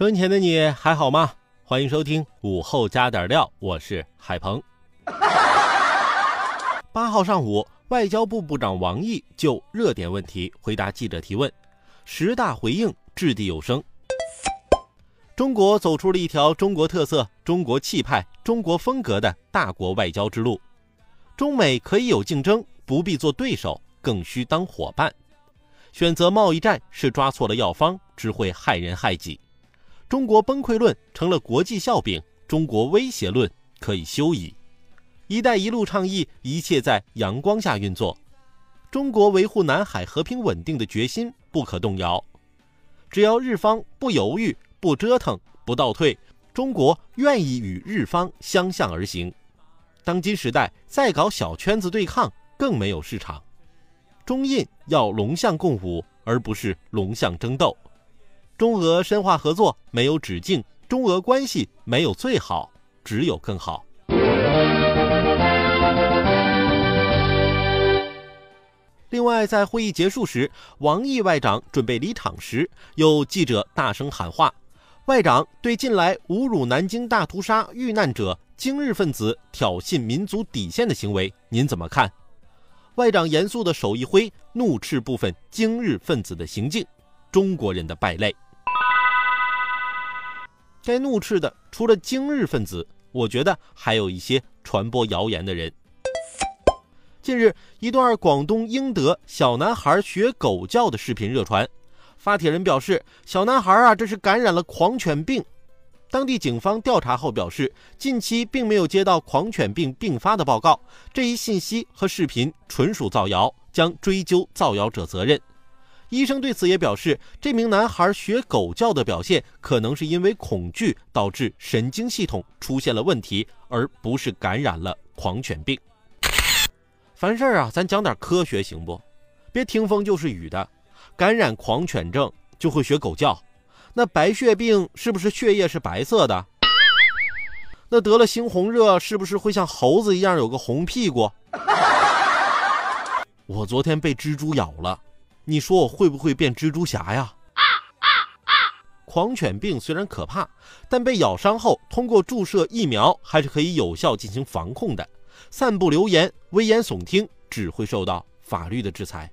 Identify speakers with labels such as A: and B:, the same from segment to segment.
A: 收音前的你还好吗？欢迎收听午后加点料，我是海鹏。八号上午，外交部部长王毅就热点问题回答记者提问，十大回应掷地有声。中国走出了一条中国特色、中国气派、中国风格的大国外交之路。中美可以有竞争，不必做对手，更需当伙伴。选择贸易战是抓错了药方，只会害人害己。中国崩溃论成了国际笑柄，中国威胁论可以休矣。“一带一路”倡议一切在阳光下运作，中国维护南海和平稳定的决心不可动摇。只要日方不犹豫、不折腾、不倒退，中国愿意与日方相向而行。当今时代再搞小圈子对抗更没有市场。中印要龙象共舞，而不是龙象争斗。中俄深化合作没有止境，中俄关系没有最好，只有更好。另外，在会议结束时，王毅外长准备离场时，有记者大声喊话：“外长对近来侮辱南京大屠杀遇难者、精日分子挑衅民族底线的行为，您怎么看？”外长严肃的手一挥，怒斥部分精日分子的行径，中国人的败类。该怒斥的除了今日分子，我觉得还有一些传播谣言的人。近日，一段广东英德小男孩学狗叫的视频热传。发帖人表示，小男孩啊，这是感染了狂犬病。当地警方调查后表示，近期并没有接到狂犬病并发的报告，这一信息和视频纯属造谣，将追究造谣者责任。医生对此也表示，这名男孩学狗叫的表现可能是因为恐惧导致神经系统出现了问题，而不是感染了狂犬病。凡事啊，咱讲点科学行不？别听风就是雨的。感染狂犬症就会学狗叫，那白血病是不是血液是白色的？那得了猩红热是不是会像猴子一样有个红屁股？我昨天被蜘蛛咬了，你说我会不会变蜘蛛侠呀？狂犬病虽然可怕，但被咬伤后通过注射疫苗还是可以有效进行防控的。散布流言、危言耸听，只会受到法律的制裁。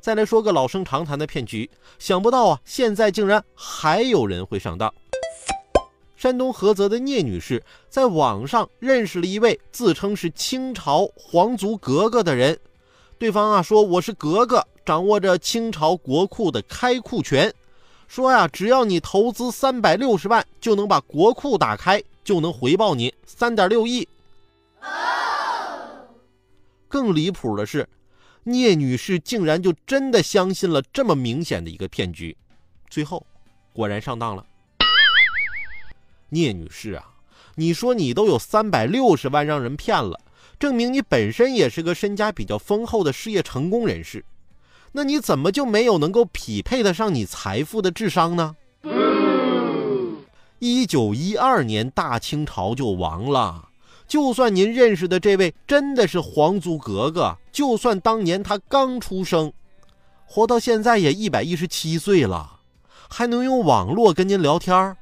A: 再来说个老生常谈的骗局，想不到啊，现在竟然还有人会上当。山东菏泽的聂女士在网上认识了一位自称是清朝皇族格格的人，对方啊说我是格格，掌握着清朝国库的开库权，说呀只要你投资三百六十万，就能把国库打开，就能回报你三点六亿。更离谱的是，聂女士竟然就真的相信了这么明显的一个骗局，最后果然上当了。聂女士啊，你说你都有三百六十万让人骗了，证明你本身也是个身家比较丰厚的事业成功人士，那你怎么就没有能够匹配得上你财富的智商呢？一九一二年大清朝就亡了。就算您认识的这位真的是皇族格格，就算当年他刚出生，活到现在也一百一十七岁了，还能用网络跟您聊天儿。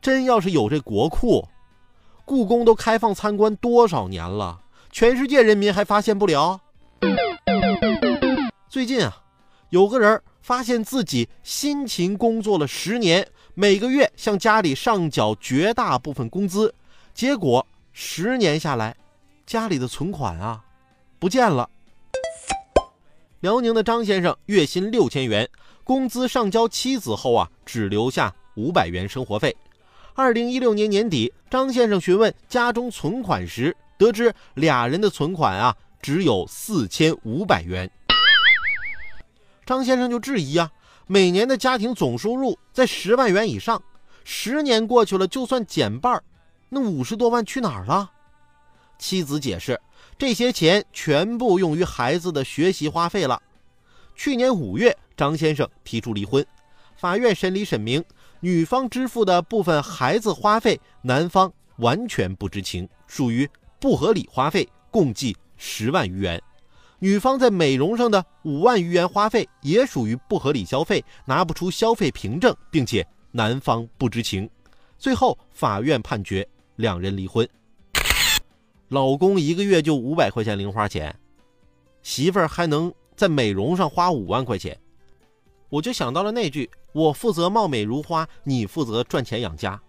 A: 真要是有这国库，故宫都开放参观多少年了，全世界人民还发现不了？最近啊，有个人发现自己辛勤工作了十年。每个月向家里上缴绝大部分工资，结果十年下来，家里的存款啊不见了。辽宁的张先生月薪六千元，工资上交妻子后啊，只留下五百元生活费。二零一六年年底，张先生询问家中存款时，得知俩人的存款啊只有四千五百元。张先生就质疑啊，每年的家庭总收入在十万元以上，十年过去了，就算减半，那五十多万去哪儿了？妻子解释，这些钱全部用于孩子的学习花费了。去年五月，张先生提出离婚，法院审理审明。女方支付的部分孩子花费，男方完全不知情，属于不合理花费，共计十万余元。女方在美容上的五万余元花费也属于不合理消费，拿不出消费凭证，并且男方不知情。最后，法院判决两人离婚。老公一个月就五百块钱零花钱，媳妇儿还能在美容上花五万块钱。我就想到了那句：“我负责貌美如花，你负责赚钱养家。”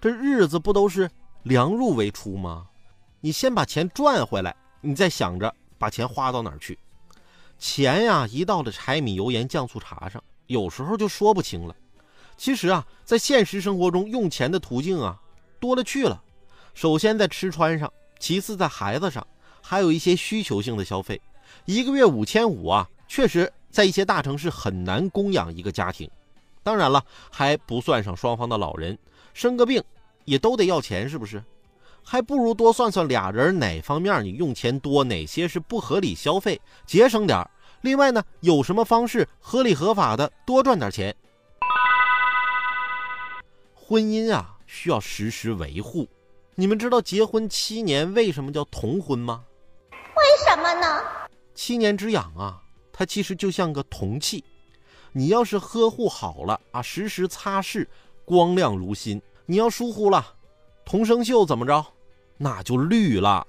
A: 这日子不都是量入为出吗？你先把钱赚回来，你再想着把钱花到哪儿去。钱呀，一到了柴米油盐酱醋茶上，有时候就说不清了。其实啊，在现实生活中，用钱的途径啊多了去了。首先在吃穿上，其次在孩子上，还有一些需求性的消费。一个月五千五啊！确实，在一些大城市很难供养一个家庭，当然了，还不算上双方的老人，生个病也都得要钱，是不是？还不如多算算俩人哪方面你用钱多，哪些是不合理消费，节省点另外呢，有什么方式合理合法的多赚点钱？婚姻啊，需要时时维护。你们知道结婚七年为什么叫同婚吗？
B: 为什么呢？
A: 七年之痒啊！它其实就像个铜器，你要是呵护好了啊，时时擦拭，光亮如新；你要疏忽了，铜生锈怎么着，那就绿了。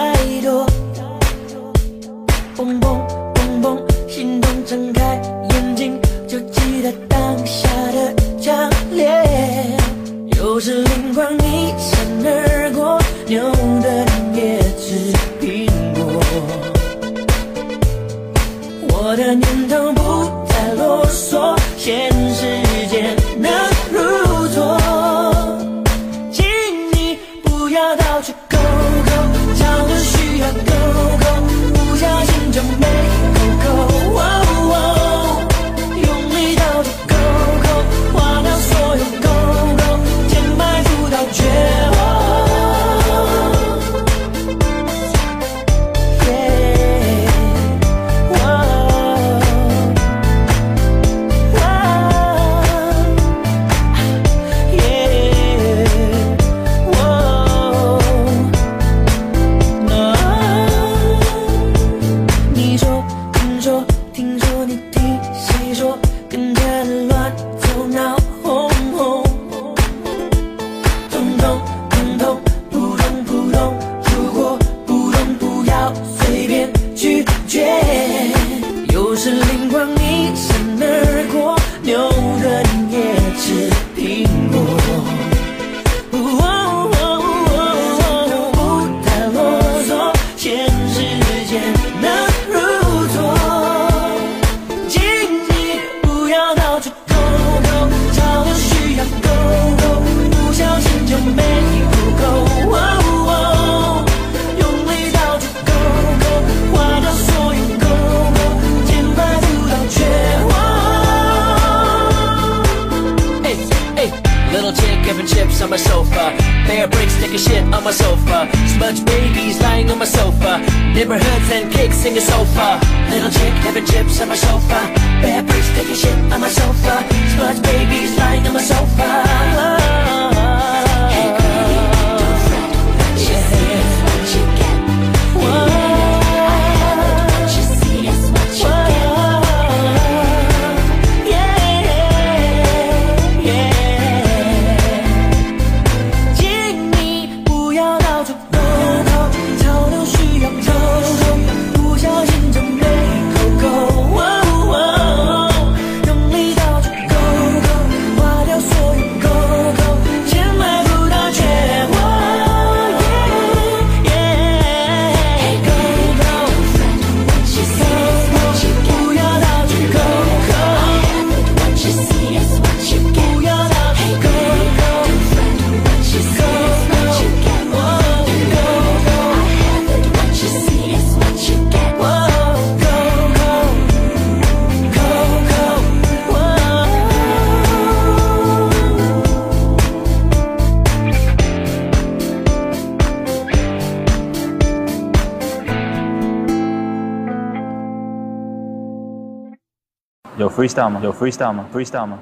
C: 太多太多，蹦蹦蹦蹦，心动睁开眼睛，就记得当下的强烈，
D: 有
C: 时灵光一。
E: in your sofa Little chick having chips on my sofa.
C: Bad bitch taking shit on my sofa. Smudge babies lying on my sofa.
D: Freestyle 吗？有 freestyle 吗？freestyle 吗？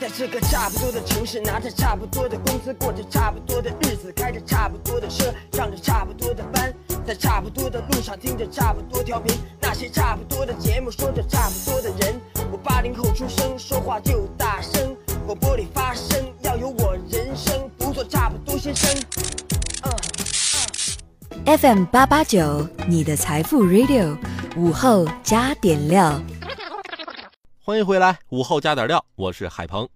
F: 在这个差不多的城市，拿着差不多的工资，过着差不多的日子，开着差不多的车，上着差不多的班，在差不多的路上听着差不多调频，那些差不多的节目，说着差不多的人。我八零后出生，说话就大声，广播里发声，要有我人生，不做差不多先生。嗯。
G: FM 八八九，你的财富 Radio，午后加点料。
A: 欢迎回来，午后加点料，我是海鹏。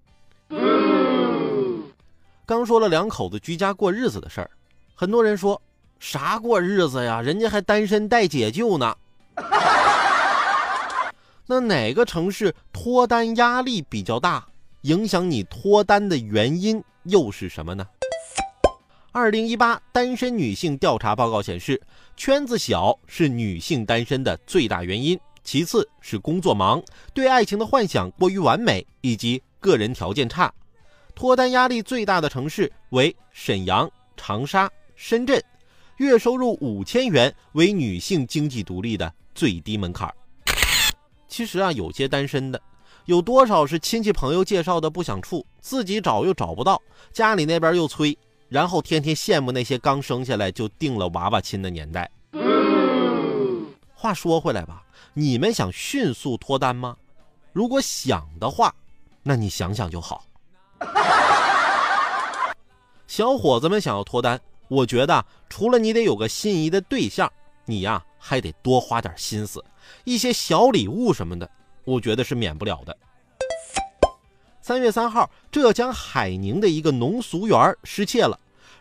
A: 刚说了两口子居家过日子的事儿，很多人说啥过日子呀？人家还单身带解救呢。那哪个城市脱单压力比较大？影响你脱单的原因又是什么呢？二零一八单身女性调查报告显示，圈子小是女性单身的最大原因。其次是工作忙，对爱情的幻想过于完美，以及个人条件差。脱单压力最大的城市为沈阳、长沙、深圳，月收入五千元为女性经济独立的最低门槛。其实啊，有些单身的，有多少是亲戚朋友介绍的不想处，自己找又找不到，家里那边又催，然后天天羡慕那些刚生下来就定了娃娃亲的年代。话说回来吧。你们想迅速脱单吗？如果想的话，那你想想就好。小伙子们想要脱单，我觉得除了你得有个心仪的对象，你呀还得多花点心思，一些小礼物什么的，我觉得是免不了的。三月三号，浙江海宁的一个农俗园失窃了。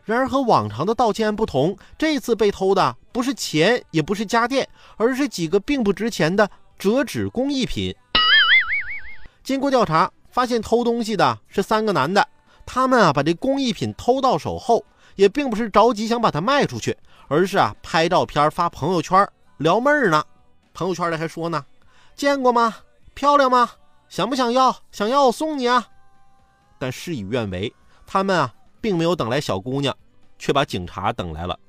A: 然而和往常的盗窃案不同，这次被偷的不是钱，也不是家电，而是几个并不值钱的折纸工艺品。经过调查，发现偷东西的是三个男的。他们啊，把这工艺品偷到手后，也并不是着急想把它卖出去，而是啊拍照片发朋友圈撩妹儿呢。朋友圈里还说呢：“见过吗？漂亮吗？想不想要？想要我送你啊！”但事与愿违，他们啊。并没有等来小姑娘，却把警察等来了。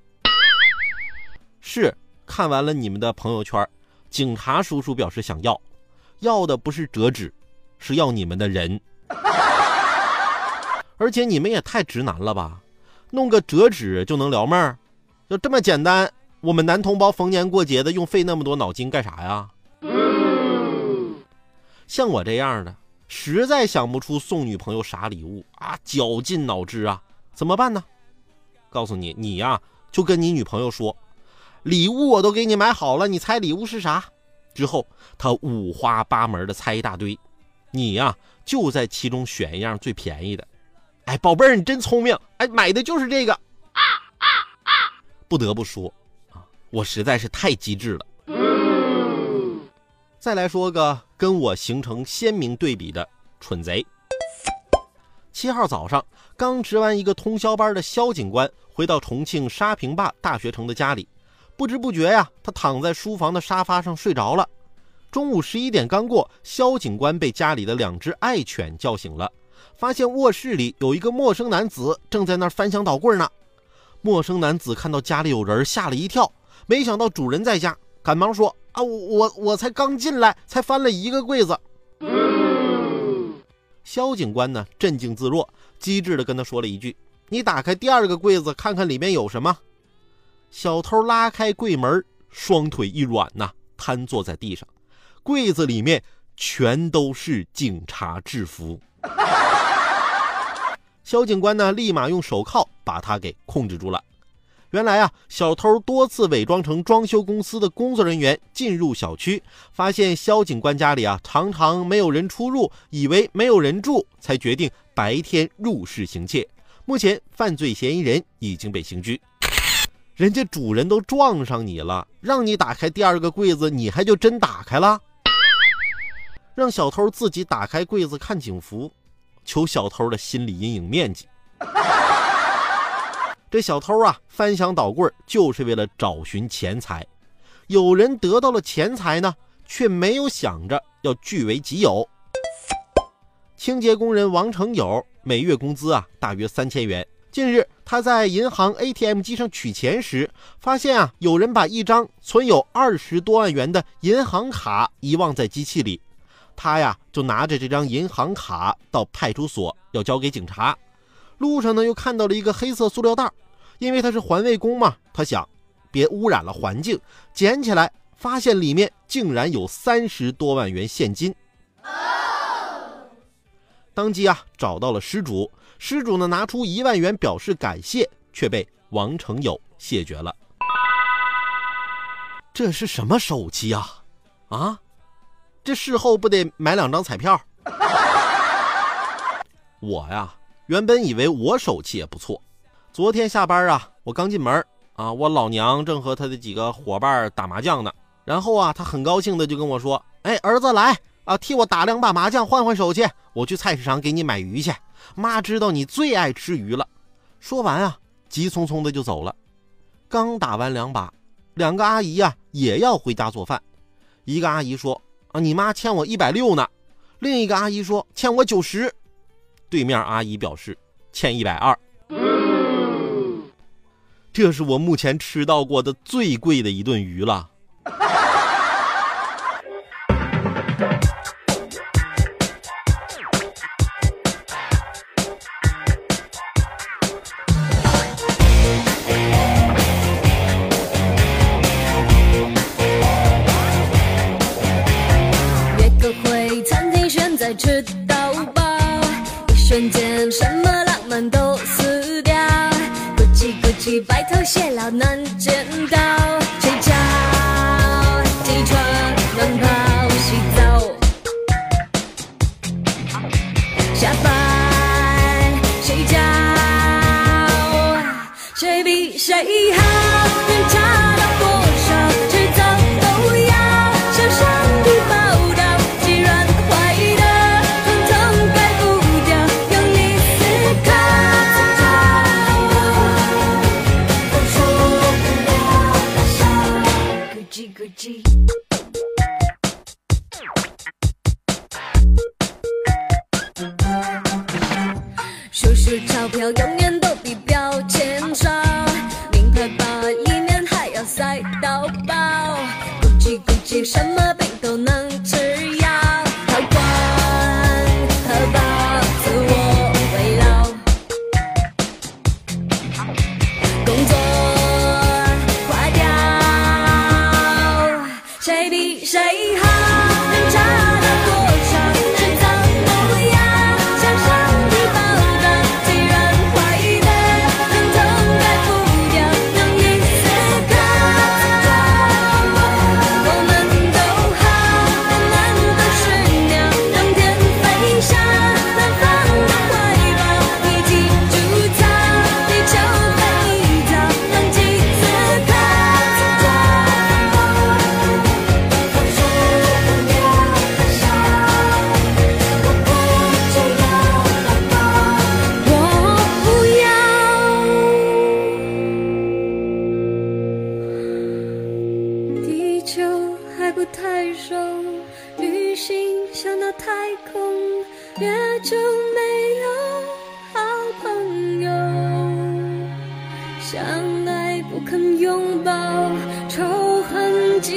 A: 是看完了你们的朋友圈，警察叔叔表示想要，要的不是折纸，是要你们的人。而且你们也太直男了吧，弄个折纸就能撩妹儿？就这么简单？我们男同胞逢年过节的用费那么多脑筋干啥呀？像我这样的。实在想不出送女朋友啥礼物啊，绞尽脑汁啊，怎么办呢？告诉你，你呀、就跟你女朋友说，礼物我都给你买好了，你猜礼物是啥？之后他五花八门的猜一大堆，你呀、就在其中选一样最便宜的。哎，宝贝儿，你真聪明，哎，买的就是这个。啊啊啊！不得不说啊，我实在是太机智了。再来说个跟我形成鲜明对比的蠢贼。七号早上，刚值完一个通宵班的肖警官回到重庆沙坪坝大学城的家里，不知不觉呀，他躺在书房的沙发上睡着了。中午十一点刚过，肖警官被家里的两只爱犬叫醒了，发现卧室里有一个陌生男子正在那儿翻箱倒柜呢。陌生男子看到家里有人，吓了一跳，没想到主人在家，赶忙说。啊，我我才刚进来，才翻了一个柜子。肖警官呢，镇静自若，机智地跟他说了一句：“你打开第二个柜子，看看里面有什么。”小偷拉开柜门，双腿一软呐，瘫坐在地上。柜子里面全都是警察制服。肖警官呢，立马用手铐把他给控制住了。原来啊，小偷多次伪装成装修公司的工作人员进入小区，发现肖警官家里啊常常没有人出入，以为没有人住，才决定白天入室行窃。目前犯罪嫌疑人已经被刑拘。人家主人都撞上你了，让你打开第二个柜子，你还就真打开了？让小偷自己打开柜子看警服，求小偷的心理阴影面积。这小偷啊，翻箱倒柜就是为了找寻钱财。有人得到了钱财呢，却没有想着要据为己有。清洁工人王成友每月工资啊大约三千元。近日，他在银行 ATM 机上取钱时，发现啊有人把一张存有二十多万元的银行卡遗忘在机器里。他呀就拿着这张银行卡到派出所要交给警察。路上呢又看到了一个黑色塑料袋，因为他是环卫工嘛，他想别污染了环境，捡起来发现里面竟然有三十多万元现金。当即啊找到了失主，失主呢拿出一万元表示感谢，却被王成友谢绝了。这是什么手气啊？啊，这事后不得买两张彩票？我呀，原本以为我手气也不错。昨天下班啊，我刚进门啊，我老娘正和她的几个伙伴打麻将呢。然后啊，她很高兴的就跟我说：“哎，儿子来啊，替我打两把麻将换换手气。我去菜市场给你买鱼去。妈知道你最爱吃鱼了。”说完啊，急匆匆的就走了。刚打完两把。两个阿姨呀也要回家做饭，一个阿姨说：“啊，你妈欠我一百六呢。”另一个阿姨说：“欠我九十。”对面阿姨表示欠一百二。这是我目前吃到过的最贵的一顿鱼了。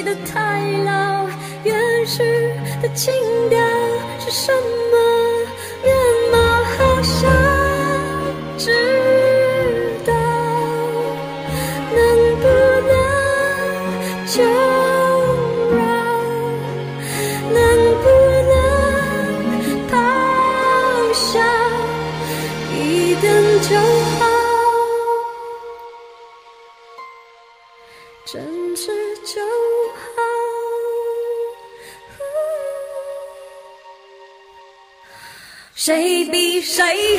H: 的太老。原始的情调是什么谁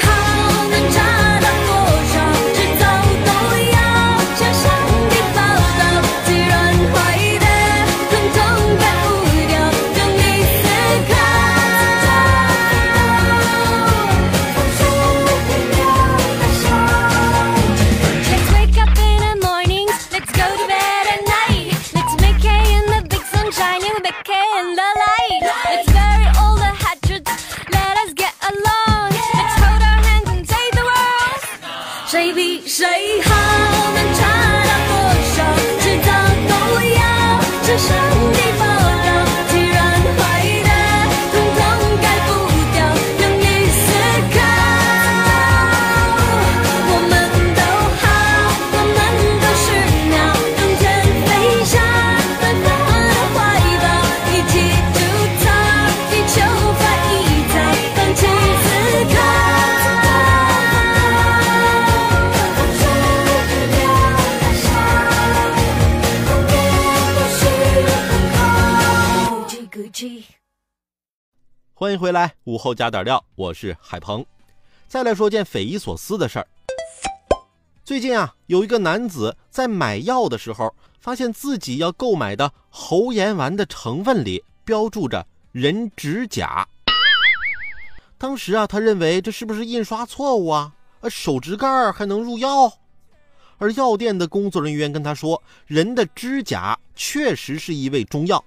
A: 欢迎回来，午后加点料，我是海鹏。再来说件匪夷所思的事儿。最近啊，有一个男子在买药的时候，发现自己要购买的喉炎丸的成分里标注着人指甲。当时啊，他认为这是不是印刷错误啊？呃，手指盖还能入药？而药店的工作人员跟他说，人的指甲确实是一味中药。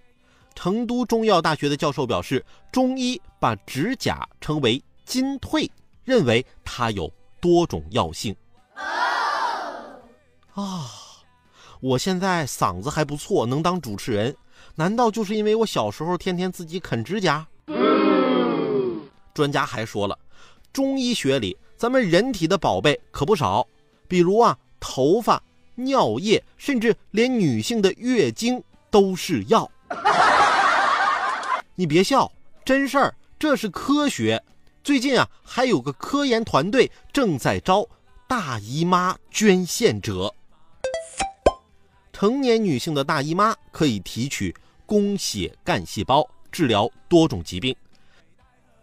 A: 成都中医药大学的教授表示，中医把指甲称为金退，认为它有多种药性。啊，我现在嗓子还不错，能当主持人，难道就是因为我小时候天天自己啃指甲？专家还说了，中医学里咱们人体的宝贝可不少，比如啊，头发、尿液，甚至连女性的月经都是药。你别笑，真事儿，这是科学。最近啊，还有个科研团队正在招大姨妈捐献者。成年女性的大姨妈可以提取宫血干细胞，治疗多种疾病。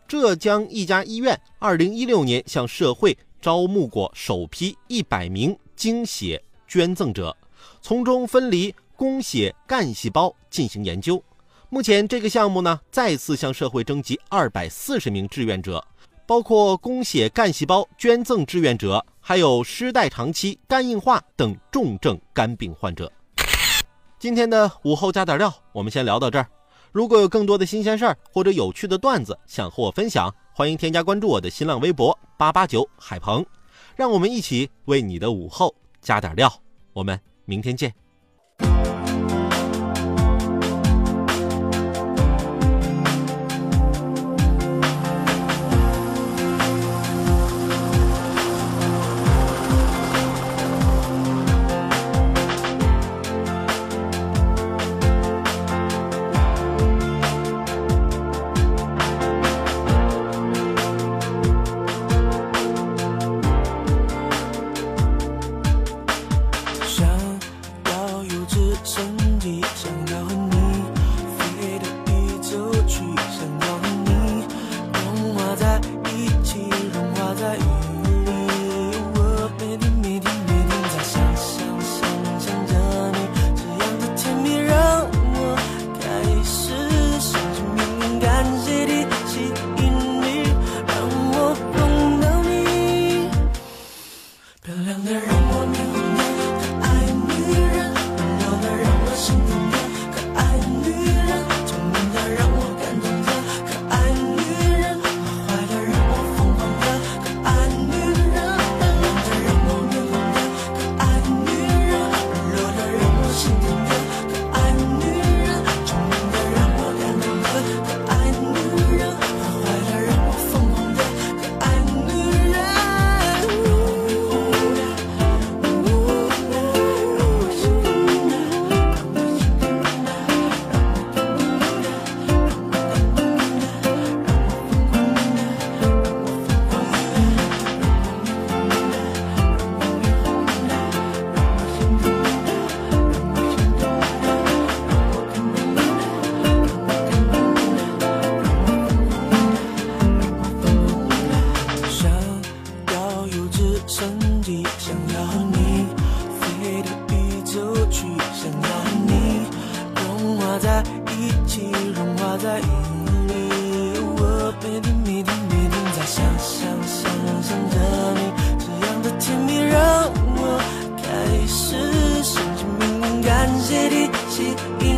A: 浙江一家医院二零一六年向社会招募过首批一百名精血捐赠者，从中分离宫血干细胞进行研究。目前这个项目呢，再次向社会征集二百四十名志愿者，包括供血干细胞捐赠志愿者，还有失代偿期、肝硬化等重症肝病患者。今天的午后加点料，我们先聊到这儿。如果有更多的新鲜事儿或者有趣的段子想和我分享，欢迎添加关注我的新浪微博八八九海鹏，让我们一起为你的午后加点料。我们明天见。
C: 一起